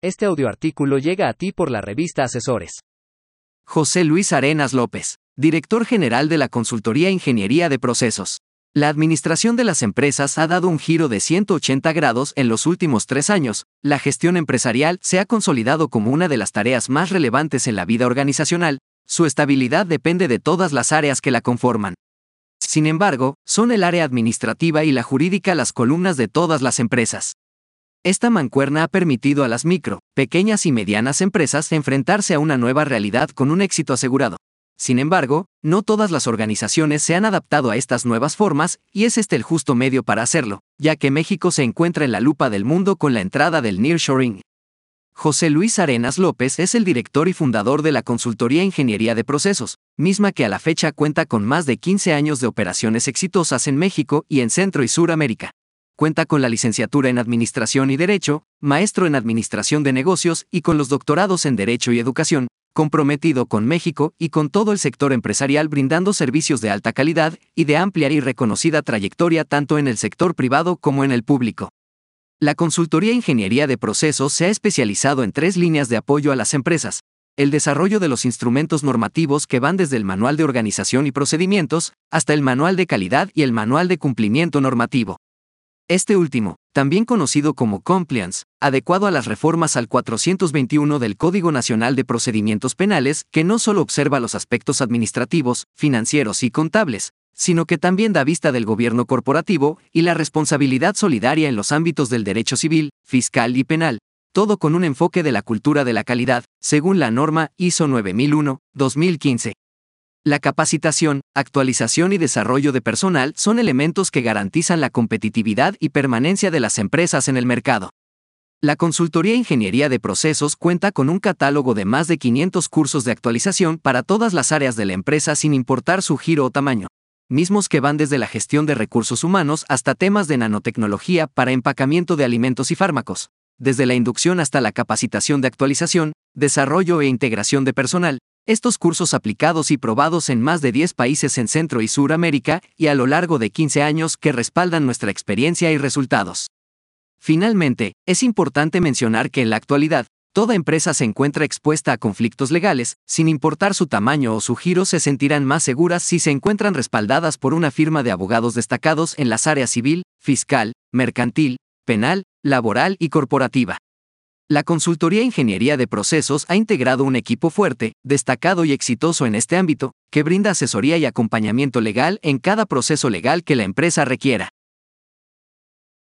Este audioartículo llega a ti por la revista Asesores. José Luis Arenas López, director general de la Consultoría Ingeniería de Procesos. La administración de las empresas ha dado un giro de 180 grados en los últimos tres años. La gestión empresarial se ha consolidado como una de las tareas más relevantes en la vida organizacional. Su estabilidad depende de todas las áreas que la conforman. Sin embargo, son el área administrativa y la jurídica las columnas de todas las empresas. Esta mancuerna ha permitido a las micro, pequeñas y medianas empresas enfrentarse a una nueva realidad con un éxito asegurado. Sin embargo, no todas las organizaciones se han adaptado a estas nuevas formas, y es este el justo medio para hacerlo, ya que México se encuentra en la lupa del mundo con la entrada del nearshoring. José Luis Arenas López es el director y fundador de la consultoría Ingeniería de Procesos, misma que a la fecha cuenta con más de 15 años de operaciones exitosas en México y en Centro y Suramérica cuenta con la licenciatura en Administración y Derecho, maestro en Administración de Negocios y con los doctorados en Derecho y Educación, comprometido con México y con todo el sector empresarial brindando servicios de alta calidad y de amplia y reconocida trayectoria tanto en el sector privado como en el público. La consultoría Ingeniería de Procesos se ha especializado en tres líneas de apoyo a las empresas. El desarrollo de los instrumentos normativos que van desde el Manual de Organización y Procedimientos hasta el Manual de Calidad y el Manual de Cumplimiento Normativo. Este último, también conocido como compliance, adecuado a las reformas al 421 del Código Nacional de Procedimientos Penales, que no solo observa los aspectos administrativos, financieros y contables, sino que también da vista del gobierno corporativo y la responsabilidad solidaria en los ámbitos del derecho civil, fiscal y penal, todo con un enfoque de la cultura de la calidad, según la norma ISO 9001-2015. La capacitación, actualización y desarrollo de personal son elementos que garantizan la competitividad y permanencia de las empresas en el mercado. La consultoría Ingeniería de Procesos cuenta con un catálogo de más de 500 cursos de actualización para todas las áreas de la empresa sin importar su giro o tamaño, mismos que van desde la gestión de recursos humanos hasta temas de nanotecnología para empacamiento de alimentos y fármacos, desde la inducción hasta la capacitación de actualización, desarrollo e integración de personal, estos cursos aplicados y probados en más de 10 países en Centro y Suramérica y a lo largo de 15 años que respaldan nuestra experiencia y resultados. Finalmente, es importante mencionar que en la actualidad, toda empresa se encuentra expuesta a conflictos legales, sin importar su tamaño o su giro se sentirán más seguras si se encuentran respaldadas por una firma de abogados destacados en las áreas civil, fiscal, mercantil, penal, laboral y corporativa. La consultoría Ingeniería de Procesos ha integrado un equipo fuerte, destacado y exitoso en este ámbito, que brinda asesoría y acompañamiento legal en cada proceso legal que la empresa requiera.